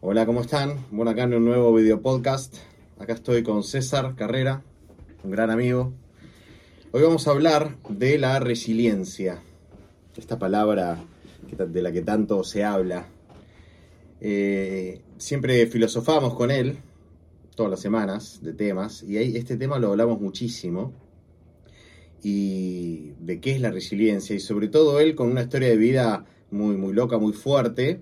Hola, ¿cómo están? Bueno, acá en un nuevo video podcast. Acá estoy con César Carrera, un gran amigo. Hoy vamos a hablar de la resiliencia, esta palabra de la que tanto se habla. Eh, siempre filosofamos con él, todas las semanas, de temas, y ahí este tema lo hablamos muchísimo. Y de qué es la resiliencia, y sobre todo él con una historia de vida muy, muy loca, muy fuerte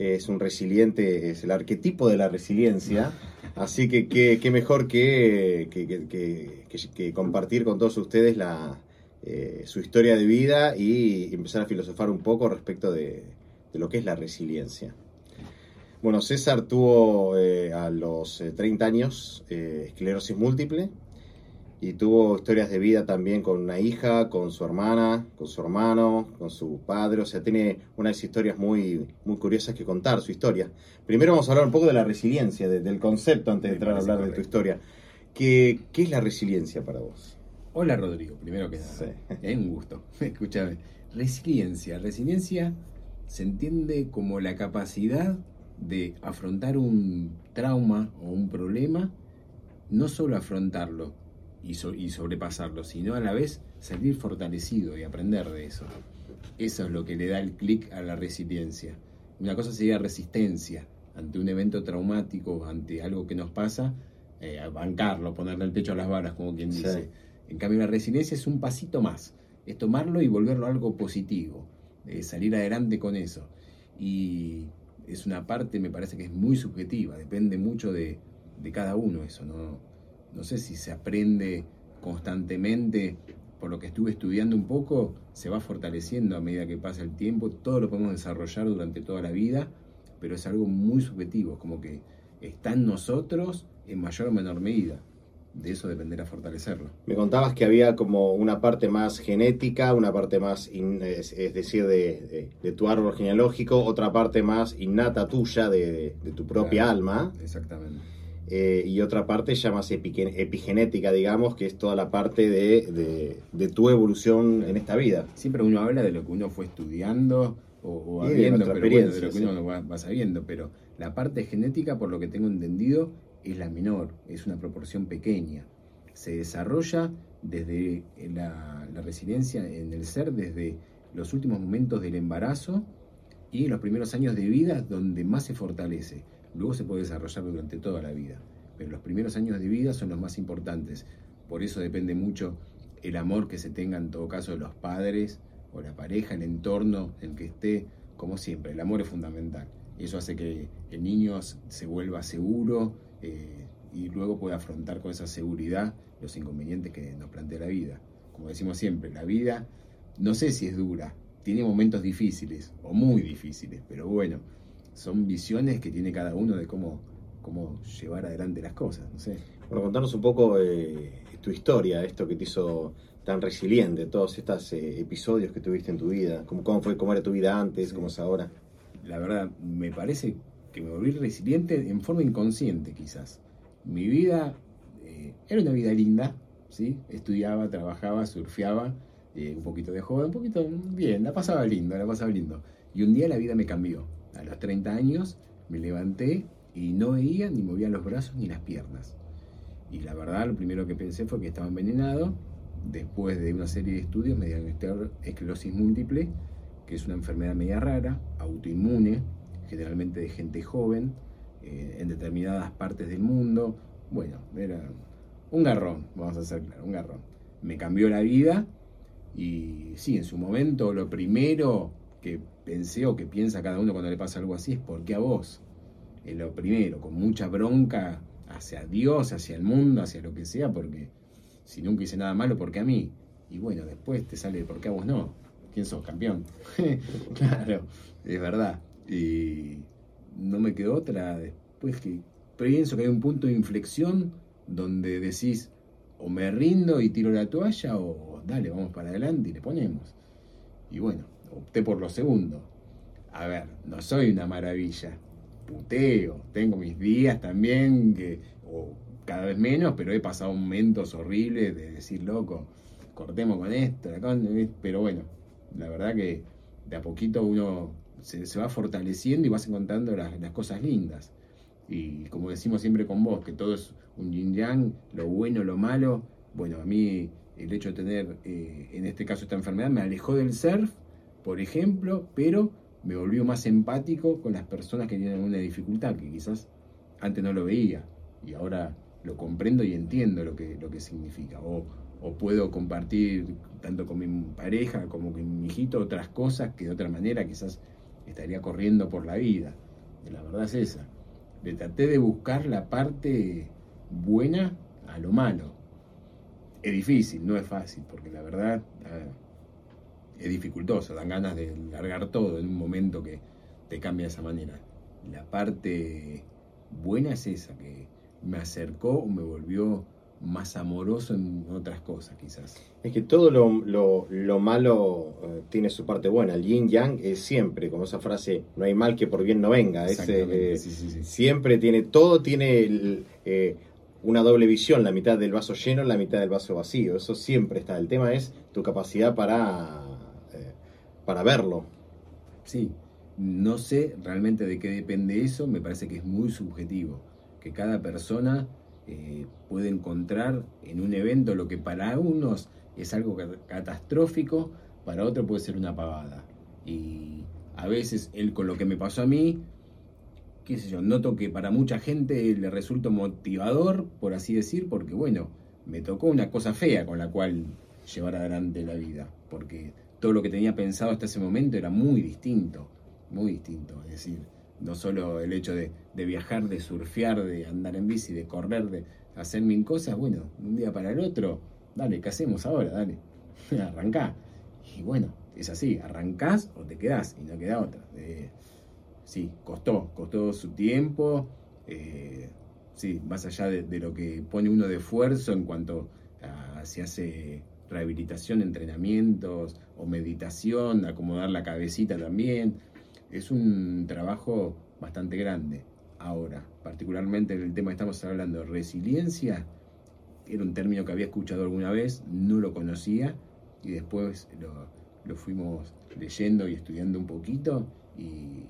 es un resiliente, es el arquetipo de la resiliencia. Así que qué mejor que, que, compartir con todos ustedes la, eh, su historia de vida y empezar a filosofar un poco respecto de, lo que es la resiliencia. Bueno, César tuvo eh, a los 30 eh, años esclerosis múltiple, y tuvo historias de vida también con una hija, con su hermana, con su hermano, con su padre, o sea, tiene unas historias muy, muy curiosas que contar, su historia. Primero vamos a hablar un poco de la resiliencia, del concepto antes de entrar a hablar de tu historia. ¿Qué, ¿Qué, es la resiliencia para vos? Hola Rodrigo, primero que nada. Es un gusto. Escúchame. Resiliencia. Resiliencia se entiende como la capacidad de afrontar un trauma o un problema, no solo afrontarlo, y, sobrepasarlo, sino a la vez salir fortalecido y aprender de eso. Eso es lo que le da el clic a la resiliencia. Una cosa sería resistencia ante un evento traumático, ante algo que nos pasa, eh, bancarlo, ponerle el pecho a las balas, como quien dice. En cambio, la resiliencia es un pasito más, es tomarlo y volverlo algo positivo, salir adelante con eso. Y es una parte, me parece que es muy subjetiva, depende mucho de, de cada uno eso, ¿no? No sé si se aprende constantemente, por lo que estuve estudiando un poco, se va fortaleciendo a medida que pasa el tiempo, todo lo podemos desarrollar durante toda la vida, pero es algo muy subjetivo, como que está en nosotros en mayor o menor medida. De eso dependerá fortalecerlo. Me contabas que había como una parte más genética, una parte más, es, decir, de, tu árbol genealógico, otra parte más innata tuya, de, tu propia alma. Exactamente eh, y otra parte ya más epigenética, digamos, que es toda la parte de, tu evolución en esta vida. Siempre uno habla de lo que uno fue estudiando o, viendo, pero de lo que uno va, sabiendo, pero la parte genética, por lo que tengo entendido, es la menor, es una proporción pequeña. Se desarrolla desde la, la resiliencia en el ser, desde los últimos momentos del embarazo y los primeros años de vida donde más se fortalece Luego se puede desarrollar durante toda la vida, pero los primeros años de vida son los más importantes. Por eso depende mucho el amor que se tenga en todo caso de los padres o la pareja, el entorno en que esté, como siempre, el amor es fundamental. Eso hace que el niño se vuelva seguro eh, y luego pueda afrontar con esa seguridad los inconvenientes que nos plantea la vida. Como decimos siempre, la vida no sé si es dura, tiene momentos difíciles o muy difíciles, pero bueno, son visiones que tiene cada uno de cómo, cómo llevar adelante las cosas. No sé. Bueno, contarnos un poco eh, tu historia, esto que te hizo tan resiliente, todos estos eh, episodios que tuviste en tu vida, cómo, cómo, fue, cómo era tu vida antes, cómo es ahora. La verdad, me parece que me volví resiliente en forma inconsciente quizás. Mi vida eh, era una vida linda, ¿sí? estudiaba, trabajaba, surfeaba, un poquito de joven, un poquito bien, la pasaba lindo, la pasaba lindo. Y un día la vida me cambió a los 30 años me levanté y no veía ni movía los brazos ni las piernas. Y la verdad, lo primero que pensé fue que estaba envenenado. Después de una serie de estudios me diagnosticaron esclerosis múltiple, que es una enfermedad media rara, autoinmune, generalmente de gente joven, eh, en determinadas partes del mundo. Bueno, era un garrón, vamos a hacer claro, un garrón. Me cambió la vida y sí, en su momento lo primero que pensé que piensa cada uno cuando le pasa algo así es ¿por qué a vos? Es lo primero, con mucha bronca hacia Dios, hacia el mundo, hacia lo que sea, porque si nunca hice nada malo, ¿por qué a mí? Y bueno, después te sale ¿por qué a vos no? ¿Quién sos, campeón? claro, es verdad. Y no me quedó otra después que pienso que hay un punto de inflexión donde decís o me rindo y tiro la toalla o dale, vamos para adelante y le ponemos. Y bueno, opté por lo segundo. A ver, no soy una maravilla. Puteo, tengo mis días también, que, o cada vez menos, pero he pasado momentos horribles de decir, loco, cortemos con esto, pero bueno, la verdad que de a poquito uno se, va fortaleciendo y vas encontrando las, cosas lindas. Y como decimos siempre con vos, que todo es un yin yang, lo bueno, lo malo. Bueno, a mí el hecho de tener, eh, en este caso, esta enfermedad me alejó del surf, por ejemplo, pero me volvió más empático con las personas que tienen alguna dificultad, que quizás antes no lo veía y ahora lo comprendo y entiendo lo que, lo que significa. O, o puedo compartir tanto con mi pareja como con mi hijito otras cosas que de otra manera quizás estaría corriendo por la vida. La verdad es esa. Le traté de buscar la parte buena a lo malo. Es difícil, no es fácil, porque la verdad es dificultoso, dan ganas de largar todo en un momento que te cambia de esa manera. La parte buena es esa, que me acercó o me volvió más amoroso en otras cosas, quizás. Es que todo lo, malo eh, tiene su parte buena. El yin yang es siempre, como esa frase, no hay mal que por bien no venga. Eh, siempre tiene, todo tiene eh, una doble visión, la mitad del vaso lleno, la mitad del vaso vacío. Eso siempre está. El tema es tu capacidad para, para verlo. Sí, no sé realmente de qué depende eso, me parece que es muy subjetivo, que cada persona eh, puede encontrar en un evento lo que para unos es algo catastrófico, para otro puede ser una pavada. Y a veces él con lo que me pasó a mí, qué sé yo, noto que para mucha gente le resulta motivador, por así decir, porque bueno, me tocó una cosa fea con la cual llevar adelante la vida, porque todo lo que tenía pensado hasta ese momento era muy distinto, muy distinto. Es decir, no solo el hecho de, viajar, de surfear, de andar en bici, de correr, de hacer mil cosas, bueno, un día para el otro, dale, ¿qué hacemos ahora? Dale, arrancá. Y bueno, es así, arrancás o te quedás y no queda otra. sí, costó, costó su tiempo, eh, sí, más allá de, lo que pone uno de esfuerzo en cuanto a si hace rehabilitación, entrenamientos o meditación, acomodar la cabecita también es un trabajo bastante grande. Ahora, particularmente en el tema que estamos hablando, resiliencia, era un término que había escuchado alguna vez, no lo conocía y después lo, fuimos leyendo y estudiando un poquito y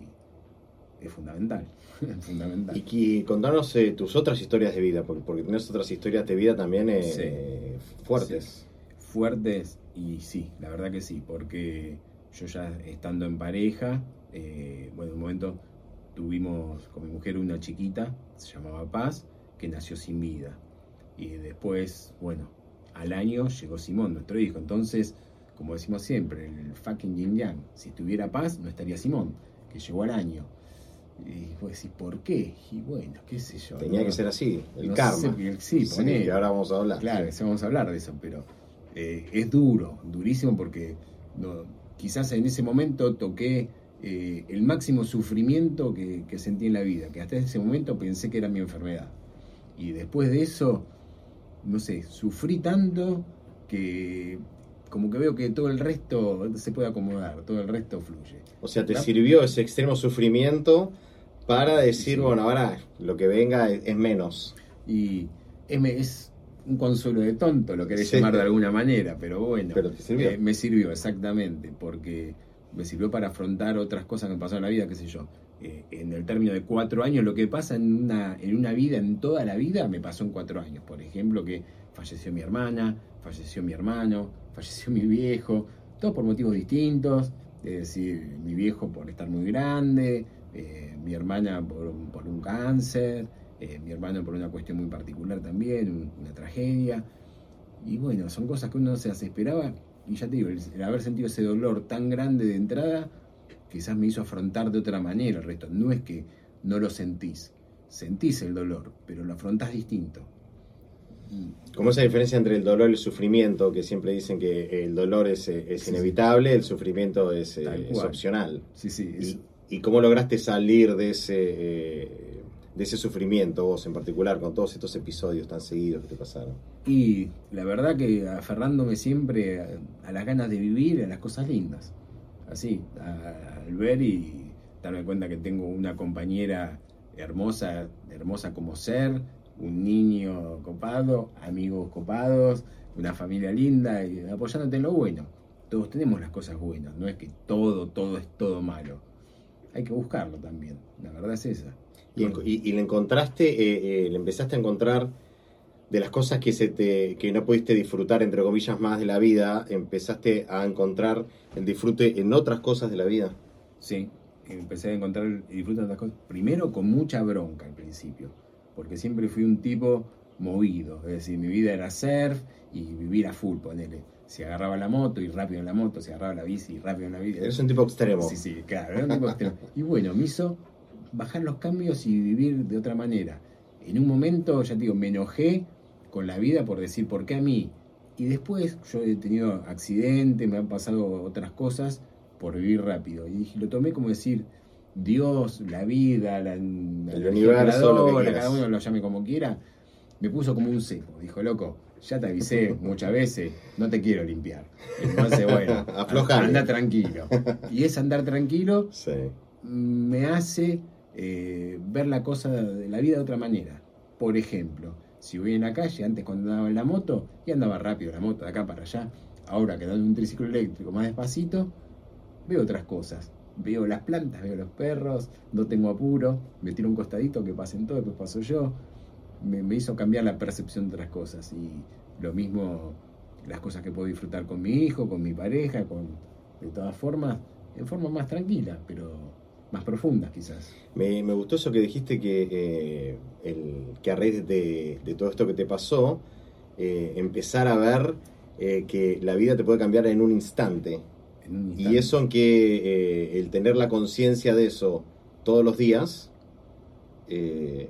es fundamental, fundamental. Y contanos eh, tus otras historias de vida, porque, porque tienes otras historias de vida también eh, fuertes. Fuertes y sí, la verdad que sí, porque yo ya estando en pareja, eh, bueno, en un momento tuvimos con mi mujer una chiquita, se llamaba Paz, que nació sin vida. Y después, bueno, al año llegó Simón, nuestro hijo. Entonces, como decimos siempre, el fucking yin yang, si tuviera Paz, no estaría Simón, que llegó al año. Y vos decís, ¿por qué? Y bueno, qué sé yo. Tenía que ser así, el karma. sí, sí ahora vamos a hablar. Claro, vamos a hablar de eso, pero eh, es duro, durísimo porque no, quizás en ese momento toqué eh, el máximo sufrimiento que, sentí en la vida, que hasta ese momento pensé que era mi enfermedad. Y después de eso, no sé, sufrí tanto que como que veo que todo el resto se puede acomodar, todo el resto fluye. O sea, te sirvió ese extremo sufrimiento para decir, bueno, ahora lo que venga es, menos. Y es, un consuelo de tonto, lo querés llamar de alguna manera, pero bueno, pero eh, me sirvió exactamente, porque me sirvió para afrontar otras cosas que me pasaron en la vida, qué sé yo. Eh, en el término de cuatro años, lo que pasa en una, en una vida, en toda la vida, me pasó en cuatro años. Por ejemplo, que falleció mi hermana, falleció mi hermano, falleció mi viejo, todos por motivos distintos. Es decir, mi viejo por estar muy grande, eh, mi hermana por, por un cáncer, eh, mi hermano por una cuestión muy particular también, una tragedia. Y bueno, son cosas que uno no se las esperaba y ya te digo, el, haber sentido ese dolor tan grande de entrada, quizás me hizo afrontar de otra manera el resto. No es que no lo sentís, sentís el dolor, pero lo afrontás distinto. Como esa diferencia entre el dolor y el sufrimiento, que siempre dicen que el dolor es, eh, inevitable, el sufrimiento es, eh, opcional. Sí, sí. Y, ¿Y, cómo lograste salir de ese, de ese sufrimiento vos en particular, con todos estos episodios tan seguidos que te pasaron? Y la verdad que aferrándome siempre a, las ganas de vivir, a las cosas lindas. Así, al ver y darme cuenta que tengo una compañera hermosa, hermosa como ser, un niño copado, amigos copados, una familia linda y apoyándote en lo bueno. Todos tenemos las cosas buenas, no es que todo, todo es todo malo. hay que buscarlo también. La verdad es esa. Y, en- y- y le encontraste, eh, eh, le empezaste a encontrar de las cosas que se te, que no pudiste disfrutar, entre comillas, más de la vida, empezaste a encontrar el disfrute en otras cosas de la vida. Sí, empecé a encontrar y disfrutar de las cosas. Primero con mucha bronca al principio, porque siempre fui un tipo movido. Es decir, mi vida era surf y vivir a full, ponele. Si agarraba la moto y rápido en la moto, si agarraba la bici y rápido en la bici. Eres un tipo extremo. Sí, sí, claro, era un tipo extremo. Y bueno, me hizo bajar los cambios y vivir de otra manera. En un momento, ya te digo, me enojé con la vida por decir, ¿por qué a mí? Y después yo he tenido accidentes, me han pasado otras cosas por vivir rápido. Y dije, lo tomé como decir, Dios, la vida, la, la El universo, lo que cada uno lo llame como quiera, me puso como un cepo. Dijo, loco, ya te avisé muchas veces, no te quiero limpiar. Entonces, bueno, Aflojale. anda tranquilo. Y es andar tranquilo Sí. me hace eh, ver la cosa de la vida de otra manera. Por ejemplo, si voy en la calle, antes cuando andaba en la moto, y andaba rápido la moto de acá para allá, ahora que en un triciclo eléctrico más despacito, veo otras cosas. Veo las plantas, veo los perros, no tengo apuro, me tiro un costadito que pasen todo, después paso yo. Me, me hizo cambiar la percepción de otras cosas. Y lo mismo las cosas que puedo disfrutar con mi hijo, con mi pareja, con de todas formas, en forma más tranquila, pero más profunda quizás. Me, me gustó eso que dijiste que, eh, el, que a raíz de, de todo esto que te pasó, eh, empezar a ver eh, que la vida te puede cambiar en un instante. En un Y eso en que el tener la conciencia de eso todos los días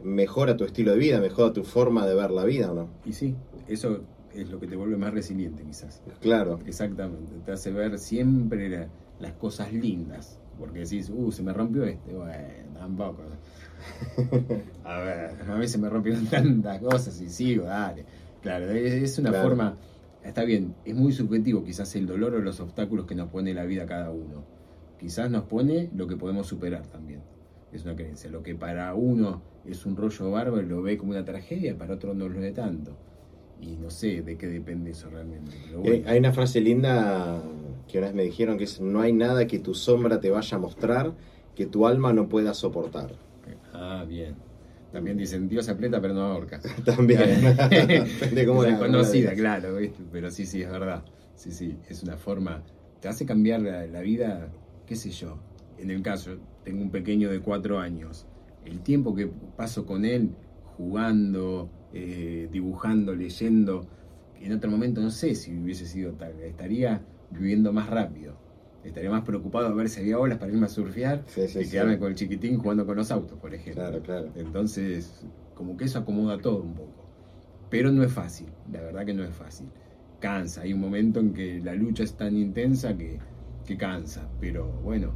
mejora tu estilo de vida, mejora tu forma de ver la vida, ¿o no? Y sí, eso es lo que te vuelve más resiliente quizás. Claro. Exactamente, te hace ver siempre la- las cosas lindas. Porque decís, uh, se me rompió este. Bueno, tampoco. A ver, a mí se me rompieron tantas cosas y sigo, dale. Claro, es, una Claro. forma, está bien, es muy subjetivo quizás el dolor o los obstáculos que nos pone la vida cada uno. Quizás nos pone lo que podemos superar también. Es una creencia. Lo que para uno es un rollo bárbaro, lo ve como una tragedia, para otro no lo ve tanto. Y no sé de qué depende eso realmente. Eh. Hay una frase linda que una vez me dijeron que es no hay nada que tu sombra te vaya a mostrar que tu alma no pueda soportar. Ah, bien. También dicen, Dios aprieta pero no ahorca. También. Depende cómo es conocida, la- claro, ¿viste? pero sí, sí, es verdad. Sí, sí, es una forma, te hace cambiar la, la vida, qué sé yo. En el caso, tengo un pequeño de cuatro años. El tiempo que paso con él jugando, eh, dibujando, leyendo, en otro momento no sé si hubiese sido tal, estaría viviendo más rápido. Estaría más preocupado a ver si había olas para irme a surfear Sí, sí, que sí. quedarme con el chiquitín jugando con los autos, por ejemplo. Claro, claro. Entonces, como que eso acomoda todo un poco. Pero no es fácil, la verdad que no es fácil. Cansa, hay un momento en que la lucha es tan intensa que, que cansa. Pero bueno,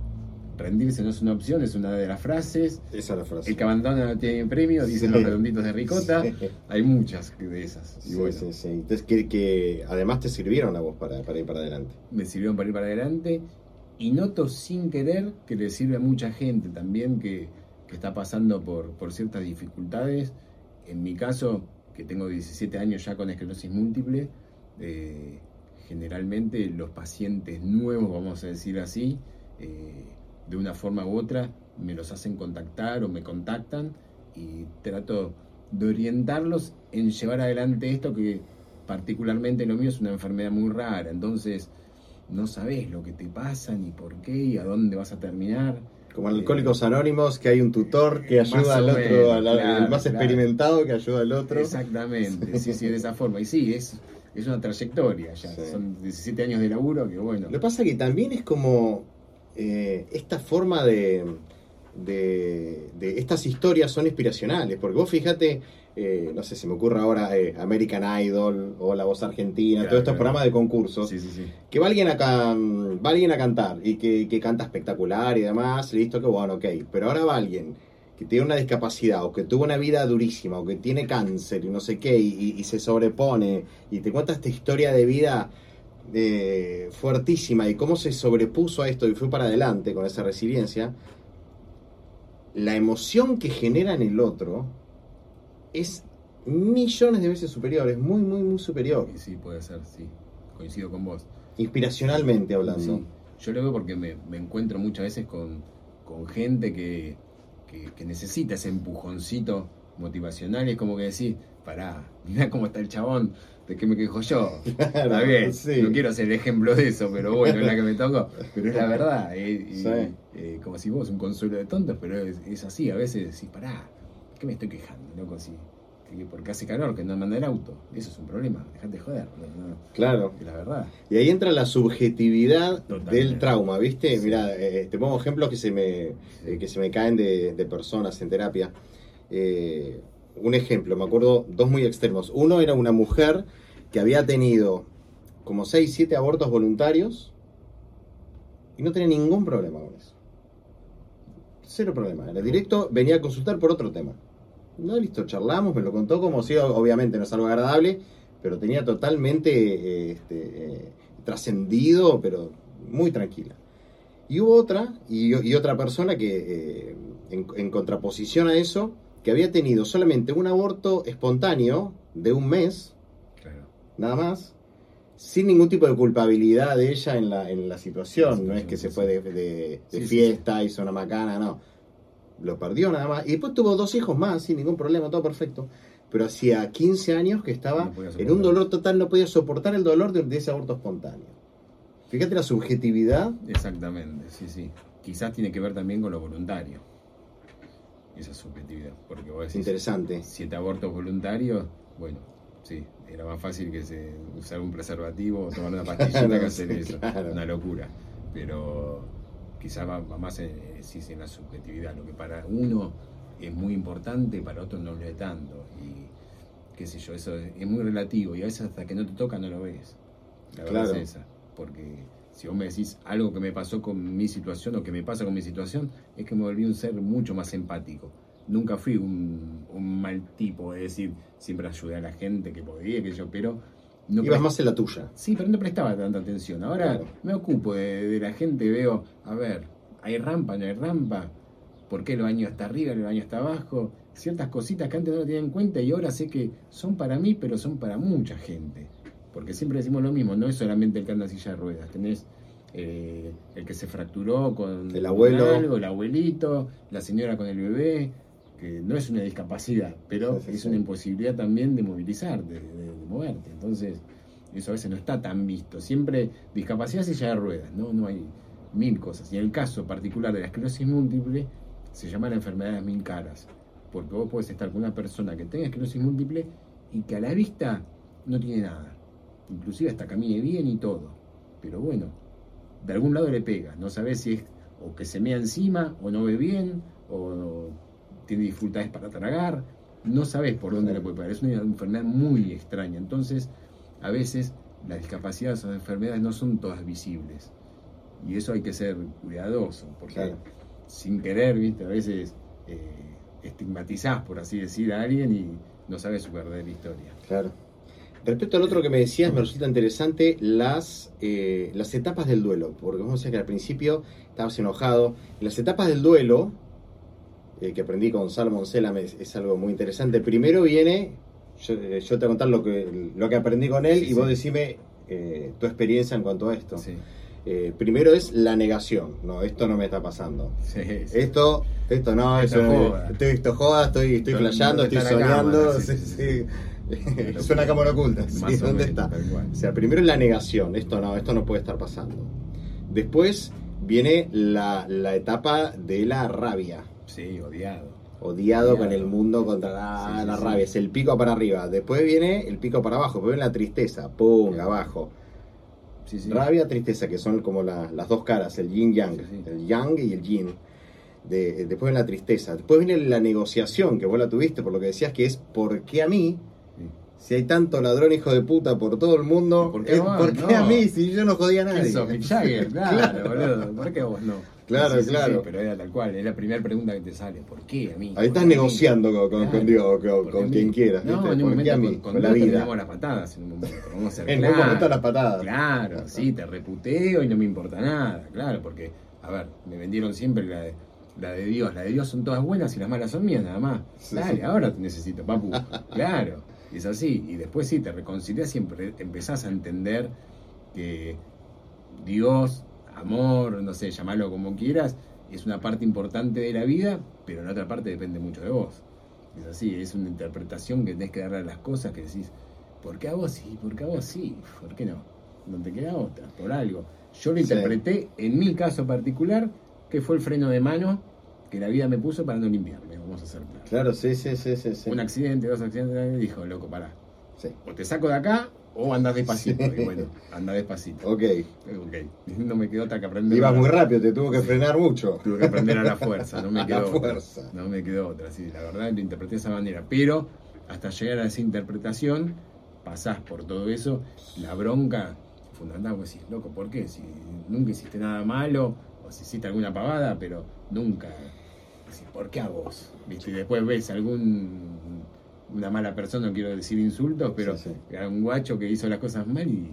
rendirse no es una opción, es una de las frases. Esa es la frase. El que abandona no tiene premio, dicen Sí. los redonditos de ricota. Sí. Hay muchas de esas. Y Sí, bueno, sí, sí. Entonces, que, que además te sirvieron a vos para, para ir para adelante. me sirvieron para ir para adelante. Y noto sin querer que le sirve a mucha gente también que, que está pasando por, por ciertas dificultades. En mi caso, que tengo 17 años ya con esclerosis múltiple, eh, generalmente los pacientes nuevos, vamos a decir así, eh, de una forma u otra, me los hacen contactar o me contactan y trato de orientarlos en llevar adelante esto que particularmente lo mío es una enfermedad muy rara, entonces no sabes lo que te pasa ni por qué y a dónde vas a terminar. Como en Alcohólicos Anónimos, que hay un tutor que ayuda al otro, menos, al- claro, más claro. experimentado que ayuda al otro. Exactamente, sí, sí, de esa forma. Y sí, es, es una trayectoria ya, Sí. son 17 años de laburo que bueno. Lo que pasa que también es como eh, esta forma de, de, de- Estas historias son inspiracionales, porque vos fíjate, eh, no sé, se me ocurre ahora eh, American Idol o La Voz Argentina, Claro, todos estos claro. programas de concursos, Sí, sí, sí. que va alguien, a, can- va alguien a cantar y que, que canta espectacular y demás, listo, que bueno, ok, pero ahora va alguien que tiene una discapacidad o que tuvo una vida durísima o que tiene cáncer y no sé qué y, y- y se sobrepone y te cuenta esta historia de vida eh, fuertísima y cómo se sobrepuso a esto y fue para adelante con esa resiliencia, la emoción que genera en el otro es millones de veces superior, es muy, muy, muy superior, Y sí, puede ser, sí. Coincido con vos. inspiracionalmente hablando. Sí. Yo lo veo porque me, me encuentro muchas veces con, con gente que, que, que necesita ese empujoncito motivacional. Y es como que decís, pará, mirá cómo está el chabón, ¿de qué me quejo yo? Está bien, sí. no quiero ser ejemplo de eso, pero bueno, es la que me tocó. Pero es la verdad, eh, Sí. eh, como si vos, un consuelo de tontos, pero es, es así, a veces decís, pará, ¿qué me estoy quejando, loco? Si, que porque hace calor, que no manda el auto, eso es un problema, dejate de joder, no, Claro. es la verdad. Y ahí entra la subjetividad Totalmente. del trauma, ¿viste? Sí. Mira, eh, te pongo ejemplos que se me, eh, que se me caen de, de personas en terapia. Eh, un ejemplo, me acuerdo dos muy extremos. Uno era una mujer que había tenido como 6, 7 abortos voluntarios y no tenía ningún problema con eso. Cero problema. Era directo, venía a consultar por otro tema. No, listo, charlamos, me lo contó como si, obviamente no es algo agradable, pero tenía totalmente este, eh, trascendido, pero muy tranquila. Y hubo otra, y, otra persona que, eh, en contraposición a eso, que había tenido solamente un aborto espontáneo de un mes, Claro. nada más, sin ningún tipo de culpabilidad de ella en la, en la situación. No es que se fue de, de- de Sí, sí, fiesta, hizo una macana, no. Lo perdió nada más. Y después tuvo dos hijos más, sin ningún problema, todo perfecto. Pero hacía 15 años que estaba No en un dolor total, no podía soportar el dolor de, de ese aborto espontáneo. Fíjate la subjetividad. Exactamente, sí, sí. Quizás tiene que ver también con lo voluntario, esa subjetividad, porque vos decís, Interesante. siete abortos voluntarios, bueno, sí, era más fácil que se usar un preservativo o tomar una pastillita que hacer eso, claro. una locura. Pero quizás va, va más en, sí, sí, en la subjetividad, lo que para uno es muy importante, para otro no lo es tanto. Y qué sé yo, eso es, es muy relativo y a veces hasta que no te toca no lo ves. La verdad Claro. es esa. Porque si vos me decís algo que me pasó con mi situación o que me pasa con mi situación, es que me volví un ser mucho más empático. Nunca fui un, un mal tipo, es decir, siempre ayudé a la gente que podía, que yo, pero no Ibas más en la tuya. Sí, pero no prestaba tanta atención. Ahora Claro. me ocupo de, de la gente, veo, a ver, hay rampa, no hay rampa, por qué el baño está arriba, el baño está abajo, ciertas cositas que antes no tenía en cuenta y ahora sé que son para mí, pero son para mucha gente. Porque siempre decimos lo mismo, no es solamente el que anda en silla de ruedas, tenés eh, el que se fracturó con El abuelo. con algo, el abuelito, la señora con el bebé, que no es una discapacidad, pero Sí, sí, es una imposibilidad también de movilizarte, de, de moverte. Entonces, eso a veces no está tan visto. Siempre discapacidad silla de ruedas, ¿no? No hay mil cosas. Y en el caso particular de la esclerosis múltiple, se llaman enfermedades mil caras. Porque vos podés estar con una persona que tenga esclerosis múltiple y que a la vista no tiene nada. Inclusive hasta camine bien y todo. Pero bueno, de algún lado le pega. No sabés si es o que se mea encima, o no ve bien, o tiene dificultades para tragar. No sabés por dónde le puede pegar. Es una enfermedad muy extraña. Entonces, a veces las discapacidades o enfermedades no son todas visibles. Y eso hay que ser cuidadoso, porque Claro. sin querer, viste, a veces eh, estigmatizás, por así decir, a alguien y no sabes su verdadera historia. Claro. Respecto al otro que me decías, me resulta interesante las, eh, las etapas del duelo, porque vos decías que al principio estabas enojado. Las etapas del duelo, eh, que aprendí con Salomon Selam, es, es algo muy interesante. Primero viene, yo, eh, yo te voy a contar lo que, lo que aprendí con él Sí, y sí. vos decime eh, tu experiencia en cuanto a esto. Sí, Eh, primero es la negación, no, esto no me está pasando. Esto, esto no, Esto eso no- joda. estoy, esto joda, estoy, estoy flasheando, estoy soñando, cámara, una cámara oculta, sí, ¿dónde menos, está? O sea, primero es la negación, esto no, esto no puede estar pasando. Después viene la, la etapa de la rabia, Sí, odiado. odiado Odiado. con el mundo contra la, Sí, sí, la sí. rabia, es el pico para arriba. Después viene el pico para abajo, después viene la tristeza, pum, abajo. Rabia, tristeza, que son como la- las dos caras, el yin yang, el yang y el yin. De- después viene la tristeza. Después viene la negociación, que vos la tuviste, por lo que decías que es ¿por qué a mí? Si hay tanto ladrón hijo de puta por todo el mundo, ¿Y por qué es, vos? ¿por qué No. a mí si yo no jodía a nadie? ¿Quién sos, Mick Jagger? Claro, boludo. ¿Por qué vos no? Claro, Sí, claro. sí, pero era tal cual, es la primera pregunta que te sale. ¿Por qué a mí? Ahí ¿Por estás negociando con, con, Claro. con Dios, con, ¿Por qué con quien quieras. No, ¿viste? en un ¿Por momento a con, mí? con Con la vida. las patadas en un momento. Vamos a ser En un claros. momento las patadas. Claro, sí, te reputeo y no me importa nada, claro, porque, a ver, me vendieron siempre la de, la de Dios. La de Dios son todas buenas y las malas son mías, nada más. Sí, Dale, ahora te necesito, papu. claro, es así. Y después sí, te reconcilias siempre, empezás a entender que Dios, amor, no sé, llamarlo como quieras, es una parte importante de la vida, pero la otra parte depende mucho de vos. Es así, es una interpretación que tenés que darle a las cosas que decís, ¿por qué a vos sí? ¿Por qué a vos sí? ¿Por qué no? No te queda otra, por algo. Yo lo interpreté, en mi caso particular, que fue el freno de mano que la vida me puso para no limpiarme, vamos a hacer claro. Claro, sí, sí, sí, sí. Un accidente, dos accidentes, dijo, loco, pará. O te saco de acá o andás despacito. Y bueno, anda despacito. Ok. Ok. No me quedó otra que aprender. Ibas muy rápido, te tuvo que frenar mucho. Tuve que aprender a la fuerza, no me quedó fuerza. otra. No me quedó otra, sí, la verdad lo interpreté de esa manera. Pero hasta llegar a esa interpretación, pasás por todo eso, la bronca fundamental, pues decís, loco, ¿por qué? Si nunca hiciste nada malo, o si hiciste alguna pavada, pero nunca. ¿Por qué a vos? ¿Viste? Y después ves algún una mala persona, no quiero decir insultos, pero era un guacho que hizo las cosas mal y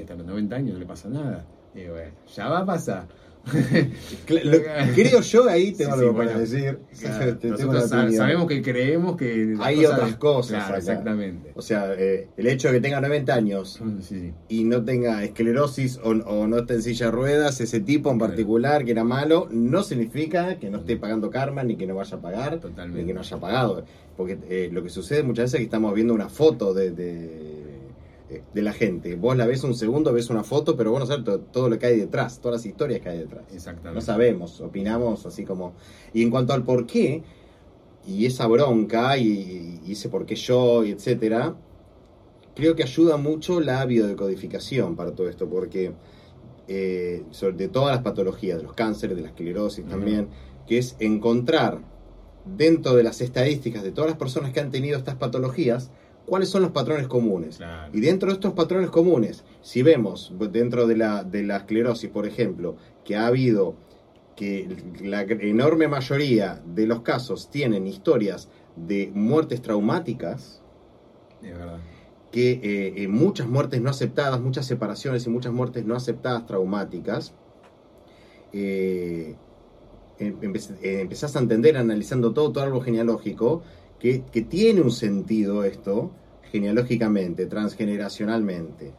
hasta los 90 años no le pasa nada. Digo, bueno, ya va a pasar. creo yo ahí tengo algo para decir. nosotros sabemos que creemos que hay otras cosas. exactamente. O sea, eh, el hecho de que tenga 90 años mm, y no tenga esclerosis o, no esté en silla de ruedas, ese tipo en particular que era malo, no significa que no esté pagando karma ni que no vaya a pagar, ni que no haya pagado. Porque eh, lo que sucede muchas veces es que estamos viendo una foto de, de, la gente. Vos la ves un segundo, ves una foto, pero vos no sabes todo, lo que hay detrás, todas las historias que hay detrás. Exactamente. No sabemos, opinamos así como... Y en cuanto al por qué, y esa bronca, y, ese por qué yo, y etcétera, creo que ayuda mucho la biodecodificación para todo esto, porque eh, sobre de todas las patologías, de los cánceres, de la esclerosis también, que es encontrar dentro de las estadísticas de todas las personas que han tenido estas patologías, cuáles son los patrones comunes. Y dentro de estos patrones comunes, si vemos dentro de la, de la esclerosis, por ejemplo, que ha habido que la enorme mayoría de los casos tienen historias de muertes traumáticas, que eh, eh, muchas muertes no aceptadas, muchas separaciones y muchas muertes no aceptadas traumáticas, eh, Em, eh, empezás a entender analizando todo tu árbol genealógico que, tiene un sentido esto genealógicamente, transgeneracionalmente.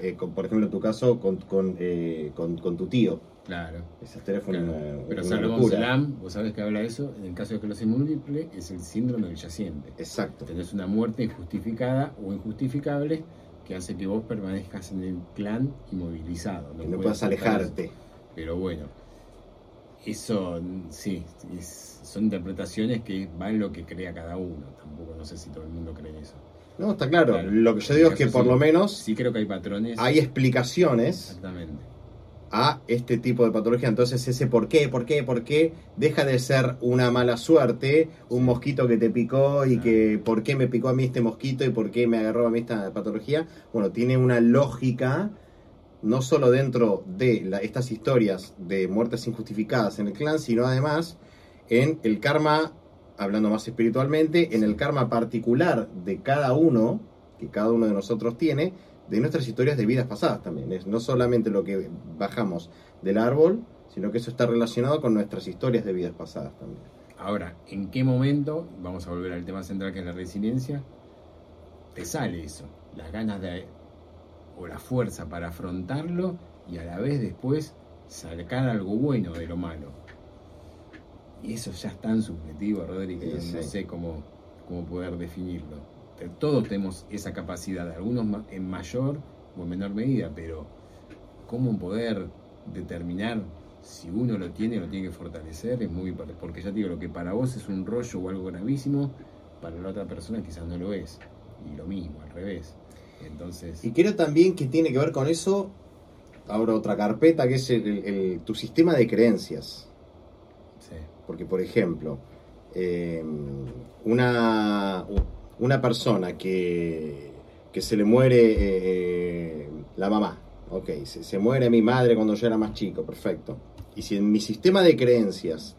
Eh, por ejemplo, en tu caso, con, eh, tu tío. Claro. Esa teléfono Pero Salomón Salam, vos sabés que habla de eso, en el caso de esclerosis múltiple, es el síndrome del yaciente. Exacto. Tenés una muerte injustificada o injustificable que hace que vos permanezcas en el clan inmovilizado. No que no puedas alejarte. Pero bueno, eso sí, son interpretaciones que van lo que crea cada uno. Tampoco no sé si todo el mundo cree eso. No, está claro. Lo que yo digo es que por lo menos. Sí, creo que hay patrones. Hay explicaciones. A este tipo de patología. Entonces, ese por qué, por qué, por qué deja de ser una mala suerte, un mosquito que te picó y que por qué me picó a mí este mosquito y por qué me agarró a mí esta patología. Bueno, tiene una lógica no solo dentro de estas historias de muertes injustificadas en el clan, sino además en el karma, hablando más espiritualmente, en el karma particular de cada uno, que cada uno de nosotros tiene, de nuestras historias de vidas pasadas también. Es no solamente lo que bajamos del árbol, sino que eso está relacionado con nuestras historias de vidas pasadas también. Ahora, ¿en qué momento, vamos a volver al tema central que es la resiliencia, te sale eso? Las ganas de o la fuerza para afrontarlo y a la vez después sacar algo bueno de lo malo. Y eso ya es tan subjetivo, Rodrigo, no sé cómo, cómo poder definirlo. Todos tenemos esa capacidad, algunos en mayor o en menor medida, pero cómo poder determinar si uno lo tiene, lo tiene que fortalecer, es muy porque ya te digo, lo que para vos es un rollo o algo gravísimo, para la otra persona quizás no lo es. Y lo mismo, al revés. Entonces... Y creo también que tiene que ver con eso, ahora otra carpeta, que es el, tu sistema de creencias. Porque, por ejemplo, eh, una, una persona que, que se le muere eh, la mamá, ok, se, muere mi madre cuando yo era más chico, perfecto. Y si en mi sistema de creencias,